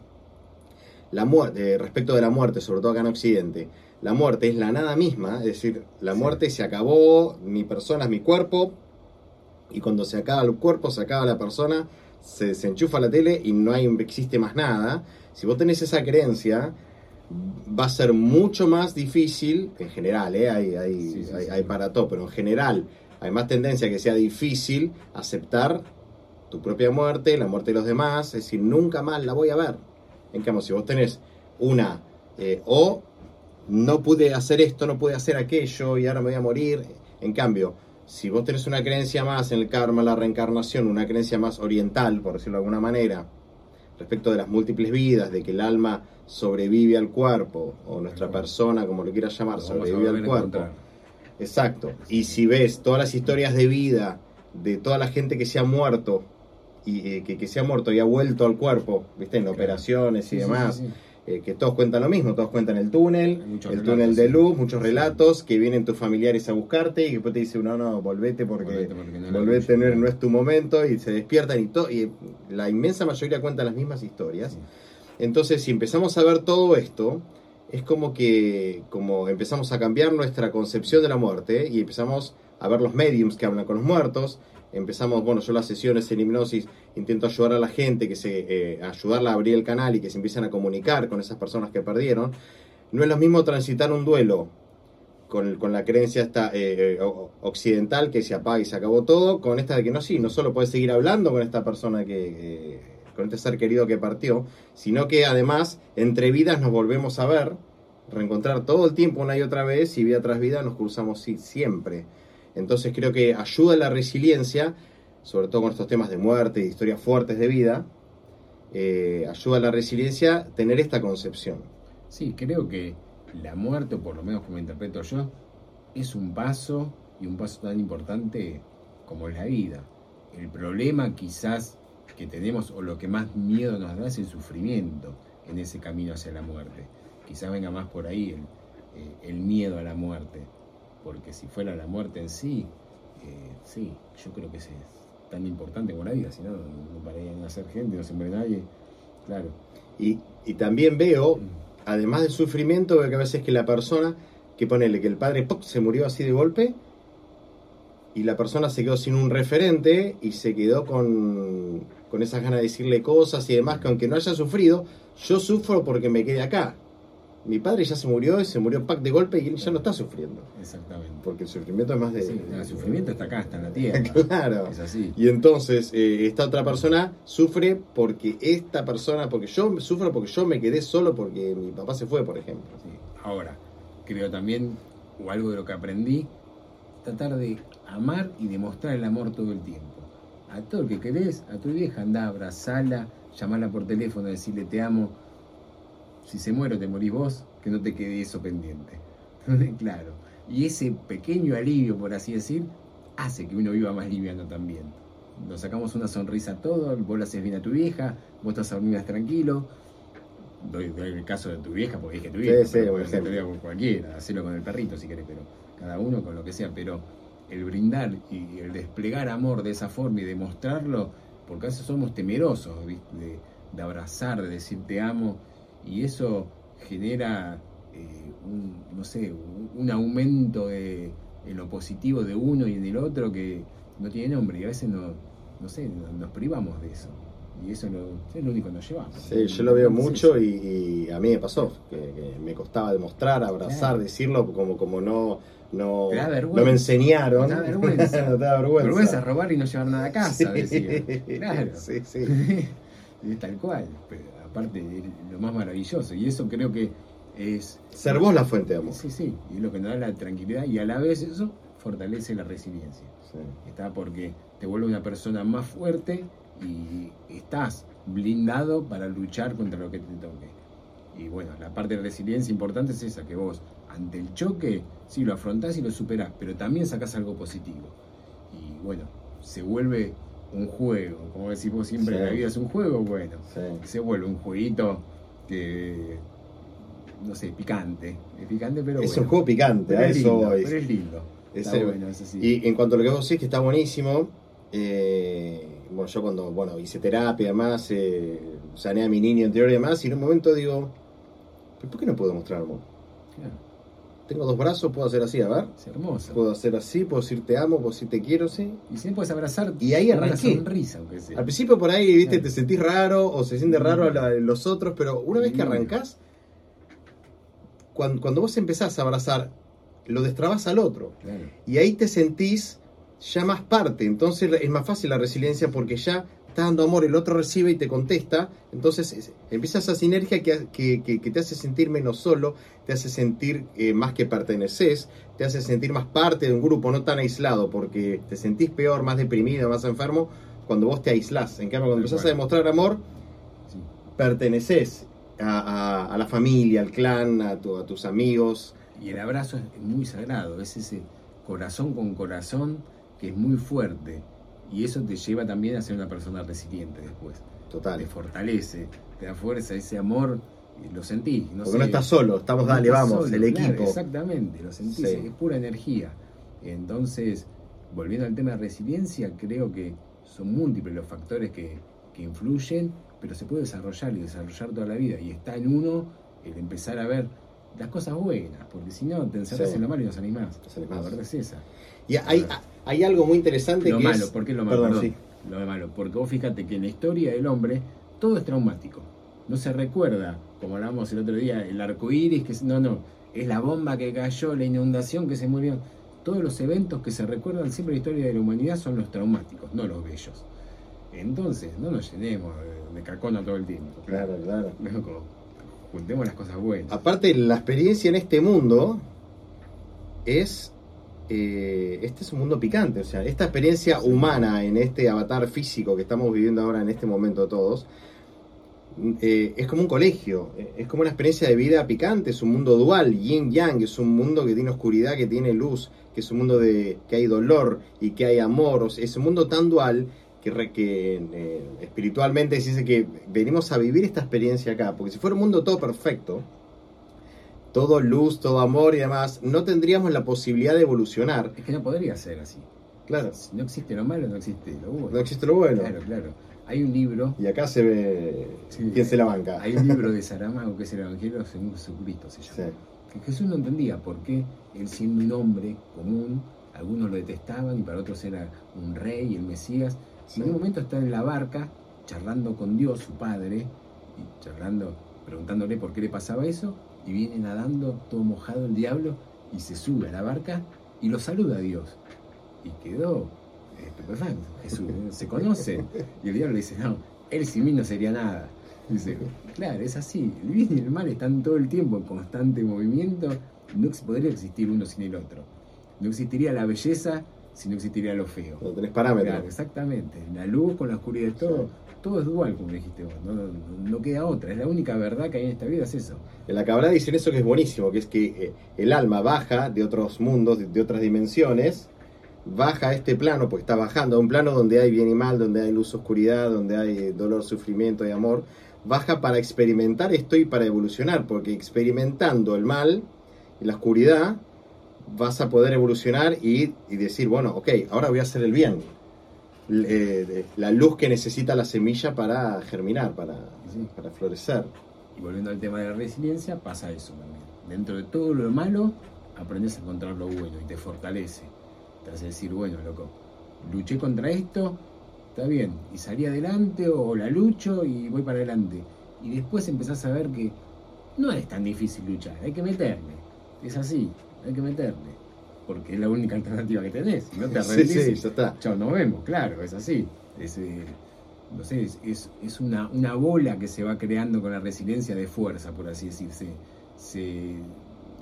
la muerte, respecto de la muerte, sobre todo acá en Occidente, la muerte es la nada misma, es decir, la muerte se acabó, mi persona es mi cuerpo, y cuando se acaba el cuerpo, se acaba la persona, se, se enchufa la tele y no hay, existe más nada. Si vos tenés esa creencia, va a ser mucho más difícil, en general, ¿eh? hay, hay, para todo, pero en general hay más tendencia a que sea difícil aceptar tu propia muerte, la muerte de los demás, es decir, nunca más la voy a ver. En cambio, si vos tenés una, eh, o no pude hacer esto, no pude hacer aquello y ahora me voy a morir, en cambio, si vos tenés una creencia más en el karma, la reencarnación, una creencia más oriental, por decirlo de alguna manera, respecto de las múltiples vidas, de que el alma sobrevive al cuerpo, o nuestra persona, como lo quieras llamar, sobrevive al cuerpo. Exacto. Y si ves todas las historias de vida de toda la gente que se ha muerto y eh, que, se ha muerto y ha vuelto al cuerpo, viste, en operaciones y demás. Eh, que todos cuentan lo mismo, todos cuentan el túnel, el túnel de luz, muchos relatos, que vienen tus familiares a buscarte y después te dicen, no, no, volvete porque, volvete, no, no, es tu momento y se despiertan y, todo y la inmensa mayoría cuenta las mismas historias. Entonces, si empezamos a ver todo esto, es como que como empezamos a cambiar nuestra concepción de la muerte y empezamos a ver los mediums que hablan con los muertos, empezamos, bueno, yo las sesiones en hipnosis intento ayudar a la gente, que se, eh, ayudarla a abrir el canal y que se empiecen a comunicar con esas personas que perdieron. No es lo mismo transitar un duelo con, con la creencia esta, eh, eh, occidental que se apaga y se acabó todo, con esta de que no, sí, no solo puedes seguir hablando con esta persona que, con este ser querido que partió, sino que además entre vidas nos volvemos a ver, reencontrar todo el tiempo una y otra vez y vida tras vida nos cruzamos siempre. Entonces creo que ayuda a la resiliencia, sobre todo con estos temas de muerte y historias fuertes de vida, eh, ayuda a la resiliencia tener esta concepción. Sí, creo que la muerte, por lo menos como interpreto yo, es un paso y un paso tan importante como la vida. El problema quizás que tenemos o lo que más miedo nos da es el sufrimiento en ese camino hacia la muerte. Quizás venga más por ahí el eh, miedo a la muerte porque si fuera la muerte en sí, eh, sí, yo creo que es tan importante como la vida, si no, no pararía de nacer gente, no se muere nadie, claro. Y, también veo, mm. además del sufrimiento, veo que a veces que la persona, que ponele que el padre se murió así de golpe, y la persona se quedó sin un referente y se quedó con, con esas ganas de decirle cosas y demás, que aunque no haya sufrido, yo sufro porque me quedé acá mi padre ya se murió y se murió pack de golpe y él ya no está sufriendo. Exactamente. Porque el sufrimiento es más de. Sí, el sufrimiento está acá, está en la tierra. claro. Es así. Y entonces, eh, esta otra persona sufre porque esta persona, porque yo sufro porque yo me quedé solo porque mi papá se fue, por ejemplo. Ahora, creo también, o algo de lo que aprendí, tratar de amar y demostrar el amor todo el tiempo. A todo el que querés, a tu vieja, anda, abrazala, llamala por teléfono, decirle te amo si se muere te morís vos, que no te quede eso pendiente. claro. Y ese pequeño alivio, por así decir, hace que uno viva más liviano también. Nos sacamos una sonrisa a todos, vos le haces bien a tu vieja, vos estás más tranquilo. Doy, el caso de tu vieja, porque dije tu vieja, sí, sí, con cualquiera, hacerlo con el perrito si querés, pero cada uno con lo que sea, pero el brindar y el desplegar amor de esa forma y demostrarlo, porque a veces somos temerosos de, de abrazar, de decir te amo, y eso genera, eh, un, no sé, un, aumento de, en lo positivo de uno y en el otro que no tiene nombre y a veces no, no sé, nos privamos de eso. Y eso es lo único que nos llevamos. Sí, yo lo veo mucho y, a mí me pasó, que, me costaba demostrar, abrazar, decirlo como, como no, no, no me enseñaron. No da vergüenza. no da vergüenza. Vergüenza robar y no llevar nada a casa, decía. Claro. Sí, sí. y tal cual. Pero, parte de lo más maravilloso. Y eso creo que es... Ser vos la fuente de amor. Sí, sí, y es lo que nos da la tranquilidad y a la vez eso fortalece la resiliencia. Está porque te vuelve una persona más fuerte y estás blindado para luchar contra lo que te toque. Y bueno, la parte de resiliencia importante es esa, que vos ante el choque sí lo afrontás y lo superás, pero también sacás algo positivo. Y bueno, se vuelve un juego, como decimos siempre, la vida es un juego, bueno, se vuelve un jueguito que, no sé, picante, es picante, pero Es un juego picante, a eso es, Pero es lindo. Está bueno, Y en cuanto a lo que vos decís, que está buenísimo, eh, bueno, yo cuando, bueno, hice terapia, además, eh, sané a mi niño anterior y demás, y en un momento digo, ¿por qué no puedo mostrar amor? Claro tengo dos brazos, puedo hacer así, a ver. Es hermoso. Puedo hacer así, puedo decir te amo, puedo decir te quiero, sí. Y siempre puedes abrazar y ahí arranqué. Una sonrisa, aunque sea. Al principio por ahí, viste, te sentís raro o se siente raro a los otros, pero una vez que arrancás, cuando, cuando vos empezás a abrazar, lo destrabas al otro. Y ahí te sentís ya más parte. Entonces es más fácil la resiliencia porque ya estás dando amor, el otro recibe y te contesta, entonces es- empieza esa sinergia que, que- que- que te hace sentir menos solo, te hace sentir eh, más que perteneces, te hace sentir más parte de un grupo, no tan aislado, porque te sentís peor, más deprimido, más enfermo, cuando vos te aislás. En cambio, cuando Tal empezás a demostrar amor, Sí. perteneces a, a- a la familia, al clan, a, tu- a tus amigos. Y el abrazo es muy sagrado, es ese corazón con corazón que es muy fuerte. Y eso te lleva también a ser una persona resiliente después. Total. Te fortalece, te da fuerza, ese amor, lo sentís. No Porque sé, no estás solo, estamos, no dale, estás vamos, solo, el claro, equipo. exactamente, lo sentís, Sí. es pura energía. Entonces, volviendo al tema de resiliencia, creo que son múltiples los factores que, que influyen, pero se puede desarrollar y desarrollar toda la vida. Y está en uno el empezar a ver las cosas buenas, porque si no te encerras Sí. en lo malo y no salís más. No salís La verdad es esa. Y hay, hay algo muy interesante Lo que malo, es... ¿por qué lo malo? Perdón, Perdón, Lo de malo, porque vos fíjate que en la historia del hombre todo es traumático. No se recuerda, como hablábamos el otro día, el arco iris, que no, no, es la bomba que cayó, la inundación que se murió. Todos los eventos que se recuerdan siempre en la historia de la humanidad son los traumáticos, no los bellos. Entonces, no nos llenemos de, cacona todo el tiempo. Claro, claro. Loco, juntemos las cosas buenas. Aparte, la experiencia en este mundo es. Eh, este es un mundo picante, o sea, esta experiencia humana en este avatar físico que estamos viviendo ahora en este momento todos, eh, es como un colegio, eh, es como una experiencia de vida picante, es un mundo dual, yin yang, es un mundo que tiene oscuridad, que tiene luz, que es un mundo de que hay dolor y que hay amor, o sea, es un mundo tan dual que, re- que eh, espiritualmente se dice que venimos a vivir esta experiencia acá, porque si fuera un mundo todo perfecto, todo luz, todo amor y demás, no tendríamos la posibilidad de evolucionar. Es que no podría ser así. Claro, no existe lo malo, no existe lo bueno. no existe lo bueno. Claro, claro. Hay un libro Y acá se ve Sí. quién se la banca. Hay un libro de Saramago que es el Evangelio según Jesucristo, se llama. Sí. Que Jesús no entendía por qué él siendo un hombre común, algunos lo detestaban y para otros era un rey, el Mesías. Y en un momento está en la barca charlando con Dios, su padre, y charlando, preguntándole por qué le pasaba eso, y viene nadando todo mojado el diablo y se sube a la barca y lo saluda a Dios. Y quedó estupefacto. Jesús, ¿no? se conocen. Y el diablo le dice, no, él sin mí no sería nada. Dice, claro, es así. El bien y el mal están todo el tiempo en constante movimiento. No podría existir uno sin el otro. No existiría la belleza si no existiría lo feo. No tenés parámetro. Claro, exactamente. La luz con la oscuridad, todo, todo es dual, como dijiste vos. No, no- no queda otra. Es la única verdad que hay en esta vida, es eso. En la Kabbalah dicen eso que es buenísimo, que es que eh, el alma baja de otros mundos, de, de otras dimensiones, baja a este plano, porque está bajando a un plano donde hay bien y mal, donde hay luz, oscuridad, donde hay dolor, sufrimiento y amor, baja para experimentar esto y para evolucionar, porque experimentando el mal la oscuridad, vas a poder evolucionar y, y decir, bueno, ok, ahora voy a hacer el bien. Eh, la luz que necesita la semilla para germinar, para, Sí. para florecer. Y volviendo al tema de la resiliencia, pasa eso también. Dentro de todo lo malo, aprendes a encontrar lo bueno y te fortalece. Te hace decir, bueno, loco, luché contra esto, está bien, y salí adelante o la lucho y voy para adelante. Y después empezás a ver que no es tan difícil luchar, hay que meterle. Es así, hay que meterle. Porque es la única alternativa que tenés. Si no te Sí, rendís, sí, ya está. Chao, nos vemos, claro, es así. Es, eh, no sé, es, es, es una, una bola que se va creando con la resiliencia de fuerza, por así decirse. Se,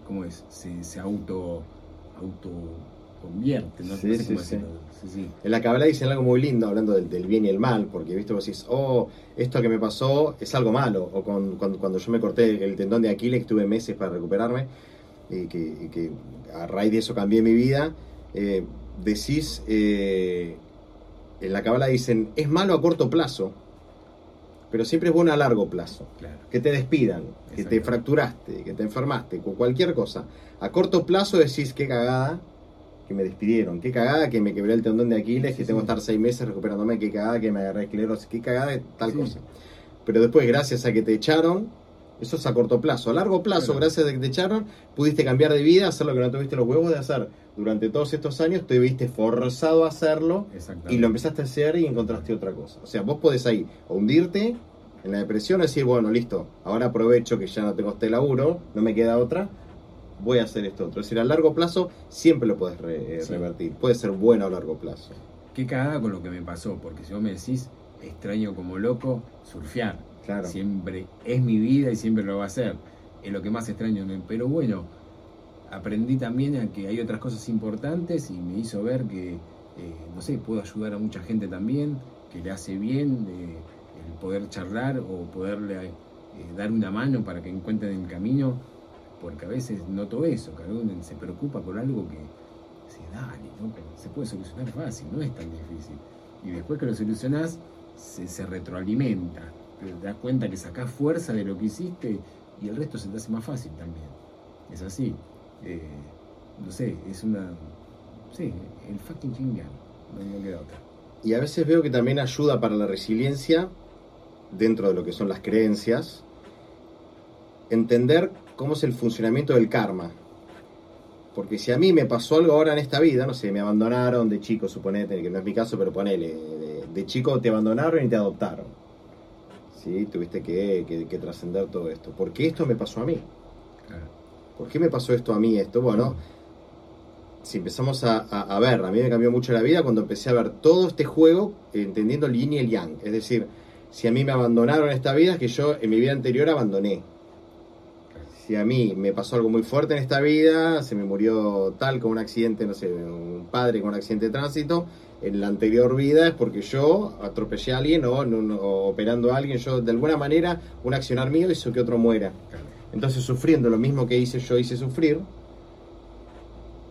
¿Cómo es? Se, se auto, auto convierte, ¿no? Sí, No sé sí, cómo sí. decirlo. Sí, sí. En la Kabbalah dicen algo muy lindo hablando del, del bien y el mal, porque viste vos decís, oh, esto que me pasó es algo malo, o con, cuando, cuando yo me corté el tendón de Aquiles, tuve meses para recuperarme, y que, a raíz de eso cambié mi vida, eh, decís, eh, en la Kabbalah dicen, es malo a corto plazo, pero siempre es bueno a largo plazo. Claro. Que te despidan, que te fracturaste, que te enfermaste, cu- cualquier cosa. A corto plazo decís, qué cagada que me despidieron, qué cagada que me quebré el tendón de Aquiles, Sí, que sí, tengo que estar seis meses recuperándome, qué cagada que me agarré esclerosis, qué cagada de tal Sí. cosa. Pero después, gracias a que te echaron, eso es a corto plazo. A largo plazo, gracias a que te echaron, pudiste cambiar de vida, hacer lo que no tuviste los huevos de hacer. Durante todos estos años te viste forzado a hacerlo y lo empezaste a hacer y encontraste otra cosa. O sea, vos podés ahí o hundirte en la depresión, decir, bueno, listo, ahora aprovecho que ya no tengo este laburo, no me queda otra, voy a hacer esto otro. Es decir, a largo plazo siempre lo puedes re- eh, Sí. revertir, puede ser bueno a largo plazo. Qué cagada con lo que me pasó, porque si vos me decís, extraño como loco surfear. Claro. Siempre es mi vida y siempre lo va a ser. Es lo que más extraño. Pero bueno, aprendí también a que hay otras cosas importantes y me hizo ver que, eh, no sé, puedo ayudar a mucha gente también, que le hace bien eh, el poder charlar o poderle eh, dar una mano para que encuentren el camino, porque a veces noto eso, que alguien se preocupa por algo que se ¿no? se puede solucionar fácil, no es tan difícil. Y después que lo solucionás, se retroalimenta, te das cuenta que sacás fuerza de lo que hiciste y el resto se te hace más fácil también. Es así. Eh, no sé, es una. Sí, el fucking chingar. No, no queda otra. Y a veces veo que también ayuda para la resiliencia, dentro de lo que son las creencias, entender cómo es el funcionamiento del karma. Porque si a mí me pasó algo ahora en esta vida, no sé, me abandonaron de chico, suponete, que no es mi caso, pero ponele, de chico te abandonaron y te adoptaron. ¿Sí? Tuviste que, que- que trascender todo esto. ¿Por qué esto me pasó a mí? Claro. ¿Por qué me pasó esto a mí? Esto, bueno, si empezamos a, a- a ver, a mí me cambió mucho la vida cuando empecé a ver todo este juego entendiendo el yin y el yang. Es decir, si a mí me abandonaron esta vida, es que yo en mi vida anterior abandoné. Si a mí me pasó algo muy fuerte en esta vida, se me murió tal con un accidente, no sé, un padre con un accidente de tránsito, en la anterior vida es porque yo atropellé a alguien o, no- no- o operando a alguien, yo de alguna manera un accionar mío hizo que otro muera. Entonces, sufriendo lo mismo que hice yo, hice sufrir,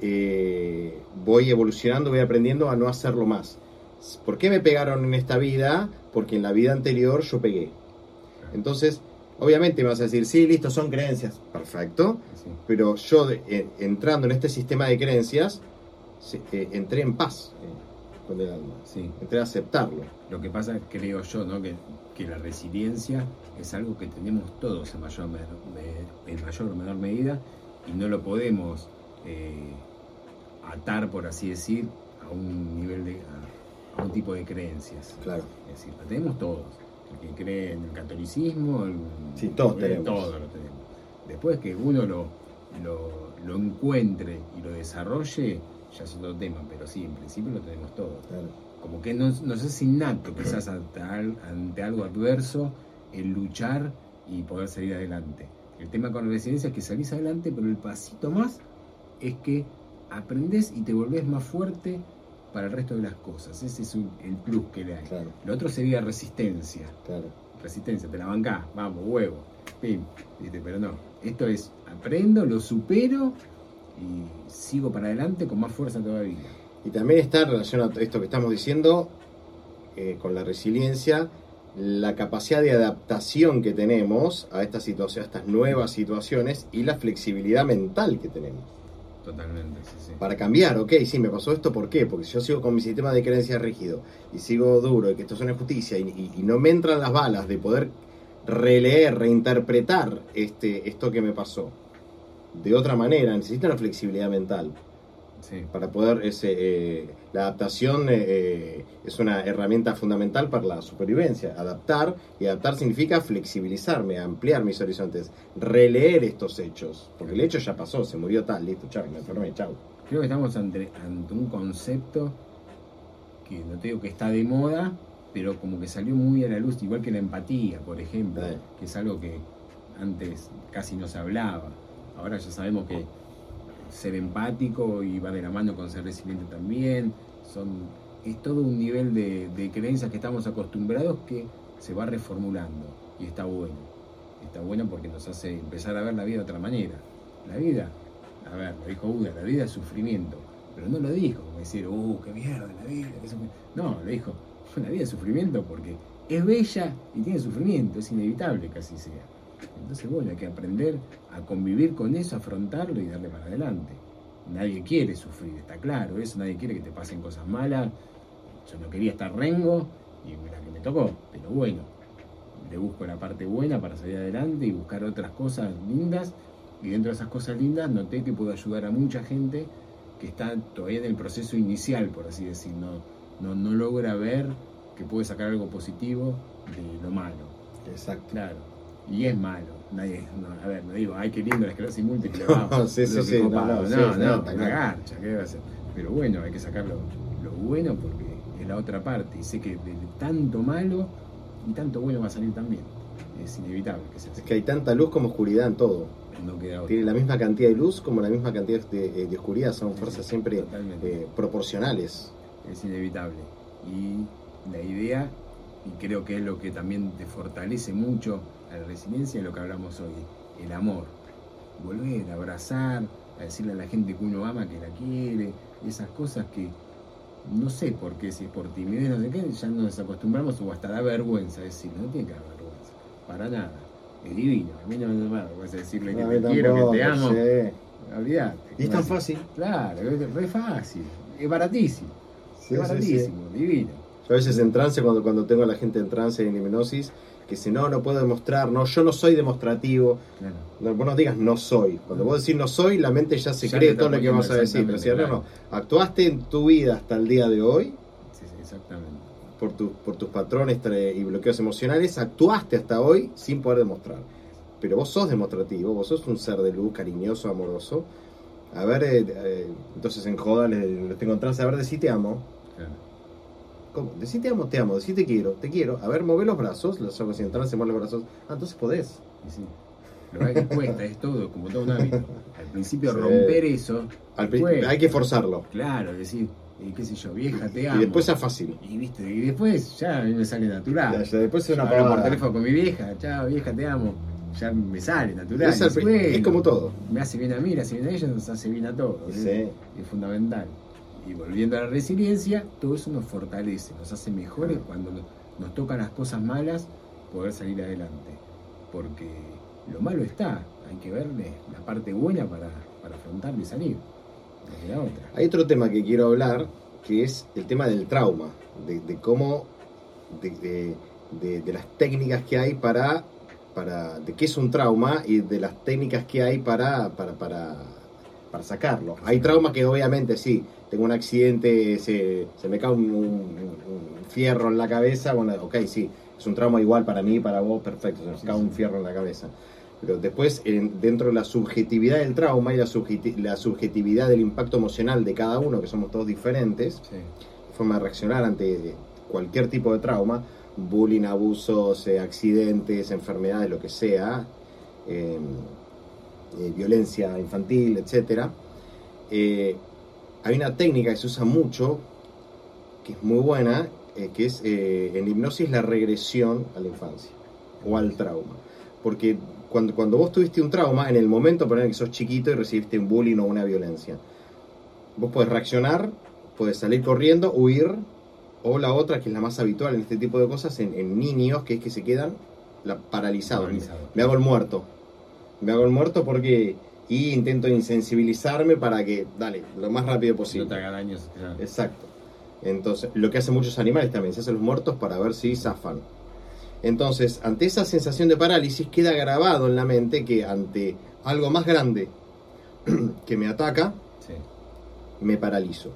eh, voy evolucionando, voy aprendiendo a no hacerlo más. ¿Por qué me pegaron en esta vida? Porque en la vida anterior yo pegué. Entonces, obviamente me vas a decir, sí, listo, son creencias. Perfecto. Sí. Pero yo, eh, entrando en este sistema de creencias, eh, entré en paz con el alma. Sí. Entré a aceptarlo. Lo que pasa, creo yo, ¿no? que, que la resiliencia es algo que tenemos todos en mayor, en mayor o menor medida y no lo podemos eh, atar, por así decir, a un nivel de. a, a un tipo de creencias. Claro. Es decir, lo tenemos todos. El que cree en el catolicismo, el- Sí, todos eh, tenemos. Todo lo tenemos. Después que uno lo, lo, lo encuentre y lo desarrolle, ya es otro tema, pero sí, en principio lo tenemos claro. como que no, no si innato quizás ante, ante algo adverso el luchar y poder salir adelante. El tema con la resiliencia es que salís adelante, pero el pasito más es que aprendés y te volvés más fuerte para el resto de las cosas. Ese es un- el plus que le hay. Claro, Lo otro sería resistencia. claro. Resistencia, te la bancás, vamos, huevo, pim, pero no. Esto es, aprendo, lo supero y sigo para adelante con más fuerza todavía. Y también está en relación a esto que estamos diciendo, eh, con la resiliencia, la capacidad de adaptación que tenemos a esta situación, a estas nuevas situaciones y la flexibilidad mental que tenemos. Totalmente, sí, sí. Para cambiar, ok, sí, me pasó esto, ¿por qué? Porque si yo sigo con mi sistema de creencias rígido y sigo duro y que esto es una injusticia y, y- y no me entran las balas de poder releer, reinterpretar este, esto que me pasó de otra manera, necesito una flexibilidad mental Sí. para poder ese eh, la adaptación eh, eh, es una herramienta fundamental para la supervivencia adaptar y adaptar significa flexibilizarme ampliar mis horizontes releer estos hechos porque el hecho ya pasó se murió tal listo chao me enfermé chao Creo que estamos ante, ante un concepto que no te digo que está de moda, pero como que salió muy a la luz, igual que la empatía, por ejemplo, Sí. que es algo que antes casi no se hablaba. Ahora ya sabemos que ser empático y va de la mano con ser resiliente también. Son, es todo un nivel de, creencias que estamos acostumbrados que se va reformulando y está bueno. Está bueno porque nos hace empezar a ver la vida de otra manera. La vida, a ver, lo dijo Buda, la vida es sufrimiento. Pero no lo dijo como decir, uh, qué mierda la vida. qué sufri-". No, lo dijo, la vida es sufrimiento porque es bella y tiene sufrimiento, es inevitable que así sea. Entonces, bueno, hay que aprender a convivir con eso, afrontarlo y darle para adelante. Nadie quiere sufrir, está claro, eso, nadie quiere que te pasen cosas malas. Yo no quería estar rengo y la que me tocó, pero bueno, le busco la parte buena para salir adelante y buscar otras cosas lindas. Y dentro de esas cosas lindas noté que puedo ayudar a mucha gente que está todavía en el proceso inicial, por así decir, no, no, no logra ver que puede sacar algo positivo de lo malo. exacto Claro, y es malo. Nadie, no, a ver, no digo, ay, qué lindo la esclerosis múltiple. vamos, Sí, sí, sí, no, copado". no, no, no, no, una garcha, ¿qué va a ser? Pero bueno, hay que sacar lo, lo bueno porque es la otra parte y sé que de tanto malo y tanto bueno va a salir también. Es inevitable que sea así. Es que hay tanta luz como oscuridad en todo. No queda. Tiene la misma cantidad de luz como la misma cantidad de, de oscuridad. Son fuerzas sí, siempre eh, proporcionales. es inevitable. Y la idea, y creo que es lo que también te fortalece mucho a la resiliencia, es lo que hablamos hoy, el amor. Volver a abrazar, a decirle a la gente que uno ama, que la quiere, esas cosas que no sé por qué, si es por timidez, no sé qué, ya nos acostumbramos o hasta da vergüenza decirlo, no tiene que dar vergüenza, para nada. Es divino, a mí no me da vergüenza decirle que te quiero, tampoco, que te amo. sí. Olvídate. Y es tan fácil. Claro, es re fácil, es baratísimo. Sí, es sí, baratísimo, divino. Yo a veces en trance, cuando, cuando tengo a la gente en trance en hipnosis, que dice, no, no puedo demostrar, no, yo no soy demostrativo. Claro. No, vos no digas no soy. Cuando vos decís no soy, la mente ya se Ya cree te todo lo que vas a decir. Pero si no, no, actuaste en tu vida hasta el día de hoy, Sí, sí, exactamente. por, tu- por tus patrones y bloqueos emocionales, actuaste hasta hoy sin poder demostrar. Pero vos sos demostrativo, vos sos un ser de luz, cariñoso, amoroso. A ver, eh, eh, entonces en joda les, les tengo en trance, a ver, decí te amo. Decí te amo, te amo, decí te quiero, te quiero. A ver, mueve los brazos, los ojos en trance, mueve los brazos. Ah, entonces podés. Sí. Lo que cuesta es todo, como todo un hábito. Al principio Sí. romper eso, Al hay que forzarlo. claro, decir, qué sé yo, vieja, te amo. Y después es fácil. Y, viste, y después ya a mí me sale natural. Ya, ya después es una Hablo por teléfono con mi vieja, chao, vieja, te amo. Ya me sale natural. Es, al como todo. Me hace bien a mí, le hace bien a ella, nos hace bien a todos. Sí. ¿eh? Es fundamental. Y volviendo a la resiliencia, todo eso nos fortalece, nos hace mejores cuando nos, nos tocan las cosas malas, poder salir adelante. Porque lo malo está, hay que verle la parte buena para, para afrontarlo y salir. No queda otra. Hay otro tema que quiero hablar, que es el tema del trauma, de, de cómo, de, de- de- de las técnicas que hay para, para, de qué es un trauma y de las técnicas que hay para, para, para, para sacarlo. Hay traumas que obviamente sí, tengo un accidente, se, se me cae un, un- un fierro en la cabeza, bueno, ok, sí, es un trauma igual para mí, para vos, perfecto, se nos Sí, cae sí. un fierro en la cabeza. Pero después, en- dentro de la subjetividad del trauma y la, subjeti- la subjetividad del impacto emocional de cada uno, que somos todos diferentes, Sí. forma de reaccionar ante cualquier tipo de trauma, bullying, abusos, eh, accidentes, enfermedades, lo que sea, eh, eh, violencia infantil, etcétera. Eh, hay una técnica que se usa mucho, que es muy buena, eh, que es en hipnosis la regresión a la infancia o al trauma. Porque cuando, cuando vos tuviste un trauma, en el momento poner que sos chiquito y recibiste un bullying o una violencia, vos podés reaccionar, podés salir corriendo, huir, o la otra, que es la más habitual en este tipo de cosas, en, en niños, que es que se quedan la- paralizados. Paralizado. Me hago el muerto. Me hago el muerto porque... Y intento insensibilizarme para que, dale, lo más rápido Si posible. no te haga daños. claro. Exacto. Entonces, lo que hacen muchos animales también, se hacen los muertos para ver si zafan. Entonces, ante esa sensación de parálisis, queda grabado en la mente que ante algo más grande que me ataca, Sí. me paralizo.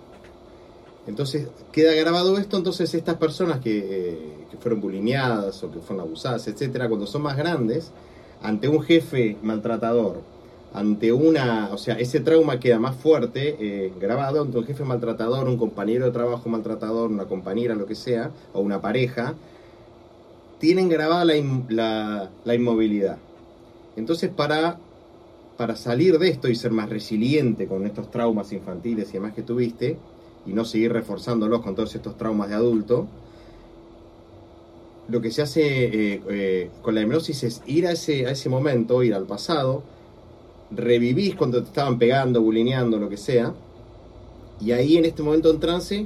Entonces, queda grabado esto, entonces estas personas que, eh, que fueron bulineadas o que fueron abusadas, etcétera, cuando son más grandes, ante un jefe maltratador, ante una, o sea, ese trauma queda más fuerte, eh, grabado ante un jefe maltratador, un compañero de trabajo maltratador, una compañera, lo que sea, o una pareja, tienen grabada la, la- la inmovilidad. Entonces, para, para salir de esto y ser más resiliente con estos traumas infantiles y demás que tuviste, y no seguir reforzándolos con todos estos traumas de adulto, lo que se hace eh, eh, con la hipnosis es ir a ese, a ese momento, ir al pasado, revivís cuando te estaban pegando, bulineando, lo que sea, y ahí en este momento en trance,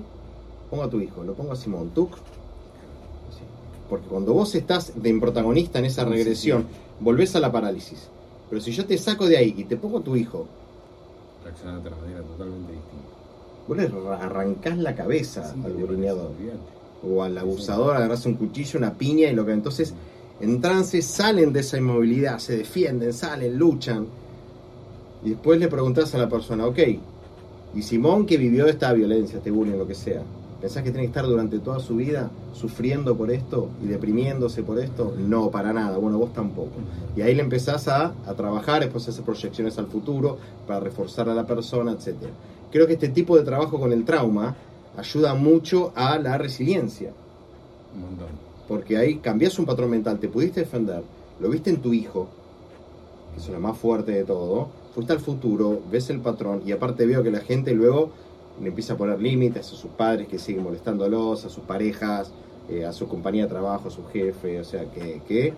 pongo a tu hijo, lo pongo a Simón Tuc, porque cuando vos estás de protagonista en esa Sí, sí, regresión, volvés a la parálisis. Pero si yo te saco de ahí y te pongo a tu hijo, Reacciona de otra manera totalmente distinta. vos le ra- arrancás la cabeza Sí, al bulineador. O al abusador, agarrás un cuchillo, una piña y lo que entonces en trance salen de esa inmovilidad, se defienden, salen, luchan. Y después le preguntás a la persona, ok, y Simón que vivió esta violencia, este bullying, lo que sea, ¿pensás que tiene que estar durante toda su vida sufriendo por esto y deprimiéndose por esto? No, para nada, bueno, vos tampoco. Y ahí le empezás a, a trabajar, después hacer proyecciones al futuro para reforzar a la persona, etc. Creo que este tipo de trabajo con el trauma ayuda mucho a la resiliencia. Un montón. Porque ahí cambias un patrón mental, te pudiste defender, lo viste en tu hijo, que es lo más fuerte de todo, fuiste al futuro, ves el patrón y aparte veo que la gente luego le empieza a poner límites a sus padres que siguen molestándolos, a sus parejas, eh, a su compañía de trabajo, a su jefe, o sea que, que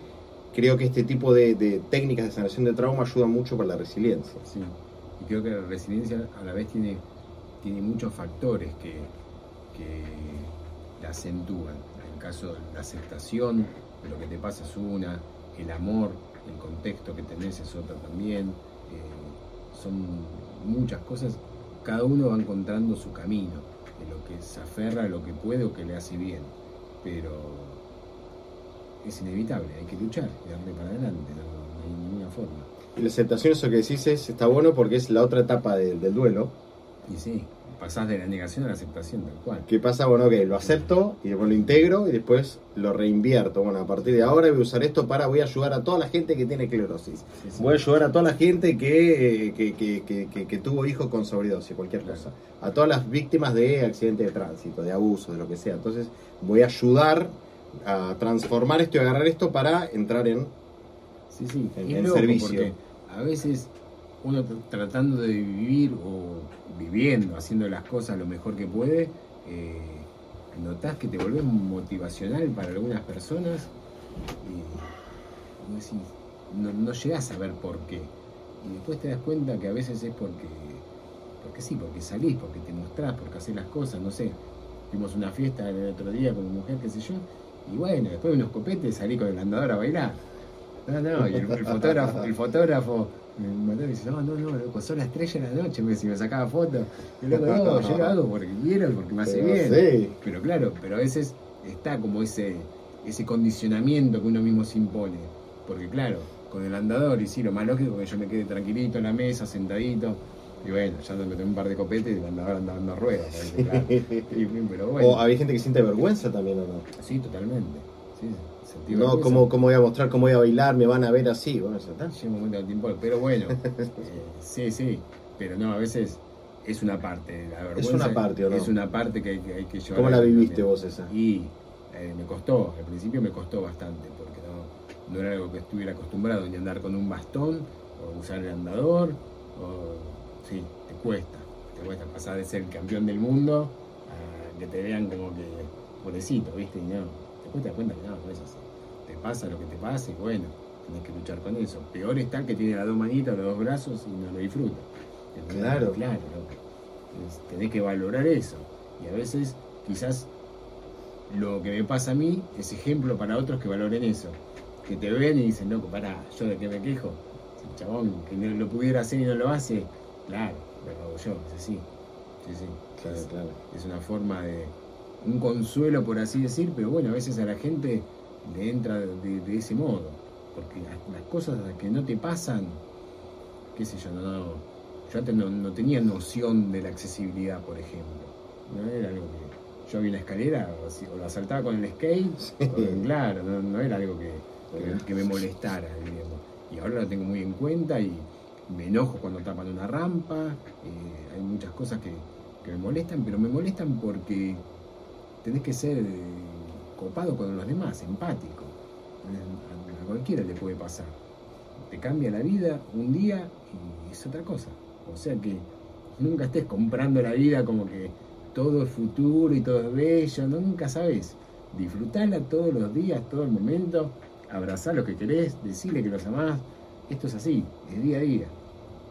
creo que este tipo de, de técnicas de sanación de trauma ayudan mucho para la resiliencia. Sí. Y creo que la resiliencia a la vez tiene, tiene muchos factores que, que la acentúan. En el caso de la aceptación, de lo que te pasa es una, el amor, el contexto que tenés es otra también. eh, son muchas cosas, cada uno va encontrando su camino, de lo que se aferra a lo que puede o que le hace bien. Pero es inevitable, hay que luchar y darle para adelante, no, no hay ninguna forma. Y la aceptación, eso que decís, es, está bueno porque es la otra etapa de- del duelo. Y sí, pasás de la negación a la aceptación tal cual. ¿Qué pasa? Bueno, ok, lo acepto y después lo integro y después lo reinvierto. Bueno, a partir de ahora voy a usar esto para, voy a ayudar a toda la gente que tiene esclerosis. Sí, sí. Voy a ayudar a toda la gente que, eh, que, que- que- que- que tuvo hijos con sobredosis, cualquier Claro. cosa. A todas las víctimas de accidentes de tránsito, de abuso, de lo que sea. Entonces voy a ayudar a transformar esto y agarrar esto para entrar en... Sí, sí, En- en servicio. a veces uno tr- tratando de vivir o viviendo, haciendo las cosas lo mejor que puede, eh, notás que te volvés motivacional para algunas personas y no, no llegás a ver por qué. Y después te das cuenta que a veces es porque, porque sí, porque salís, porque te mostrás, porque haces las cosas, no sé. Fuimos una fiesta el otro día con mi mujer, qué sé yo, y bueno, después de unos copetes salí con el andador a bailar. No, no, y el fotógrafo, el fotógrafo me mandó y me dice, no, no, no, loco, son las 3 de la noche, me, me sacaba fotos. Y loco, no, yo lo hago porque quiero, porque me hace Pero bien. sí. Pero claro, pero a veces está como ese, ese condicionamiento que uno mismo se impone. Porque claro, con el andador, y sí, lo más lógico es que yo me quede tranquilito en la mesa, sentadito. Y bueno, ya me tomé un par de copetes y el andador andaba dando ruedas. ¿sabes? Claro. Y- pero bueno, O hay gente que siente vergüenza también, ¿o no? sí, totalmente. Sí, No. ¿cómo, ¿cómo voy a mostrar cómo voy a bailar? Me van a ver así. Bueno, está. Un momento de tiempo, pero bueno, eh, sí, sí, pero no, a veces es una parte, la vergüenza una parte, ¿o no? Es una parte que hay que, hay que llevar. ¿Cómo la viviste vos esa? Y eh, me costó, al principio me costó bastante, porque no, no era algo que estuviera acostumbrado, ni andar con un bastón, o usar el andador, o sí, te cuesta, te cuesta pasar de ser campeón del mundo a que te vean como que pobrecito, ¿viste? Y no, te cuesta cuenta que no, no es así. Te pasa lo que te pasa y bueno, tenés que luchar con eso. Peor está que tiene las dos manitas, los dos brazos y no lo disfruta. Claro. Claro, loco. Entonces, tenés que valorar eso. Y a veces, quizás, lo que me pasa a mí es ejemplo para otros que valoren eso. Que te ven y dicen, loco, pará, yo de qué me quejo. El chabón que no lo pudiera hacer y no lo hace, claro, lo hago yo, es así. Sí, sí. Claro, Es- claro. es una forma de un consuelo por así decir, pero bueno, a veces a la gente le entra de, de ese modo, porque las, las cosas que no te pasan, qué sé yo, no, no- yo antes no, no tenía noción de la accesibilidad, por ejemplo, no era algo que yo vi una escalera o, la saltaba con el skate, o- claro, no, no era algo que, que- que me molestara, digamos. y ahora lo tengo muy en cuenta y me enojo cuando tapan una rampa, eh, hay muchas cosas que, que me molestan, pero me molestan porque tenés que ser eh, copado con los demás, empático. Eh, A, cualquiera le puede pasar. Te cambia la vida un día y es otra cosa. O sea que nunca estés comprando la vida como que todo es futuro y todo es bello, no, nunca sabes. Disfrutala todos los días, todo el momento, abrazar lo que querés, decirle que los amás. Esto es así, es día a día.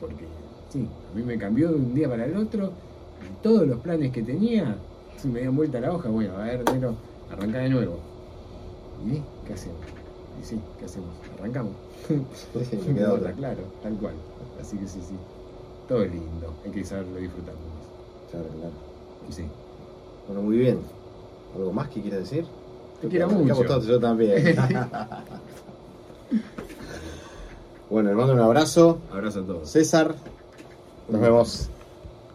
Porque sí, a mí me cambió de un día para el otro todos los planes que tenía, si me dieron vuelta la hoja, bueno, a ver, Nero, arranca de nuevo. ¿Y qué hacemos? Y sí, ¿qué hacemos? Arrancamos. Me queda otra. claro, tal cual. Así que sí, sí. Todo es lindo, hay que saberlo disfrutar. Claro, claro. Sí. Bueno, muy bien. ¿Algo más que quieras decir? Te quiero mucho. todos, yo también. bueno, les mando un abrazo. Abrazo a todos. César, nos vemos.